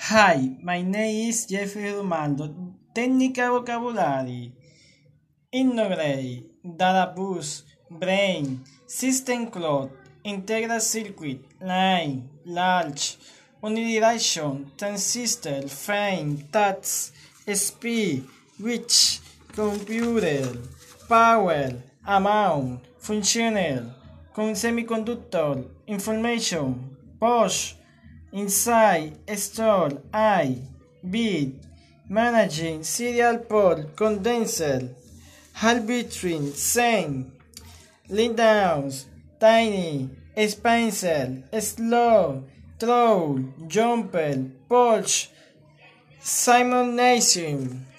Hi, my name is Jeffrey Romando. Technical vocabulary. Integrate, data bus, brain, system cloud, integral circuit, line, large, unidirection, transistor, frame, touch, speed, which, computer, power, amount, functional, con semiconductor, information, push, inside, store, I, bit, managing, serial port, condenser, half between, same, lead downs, tiny, expansor, slow, throw, jumper, push, simulation.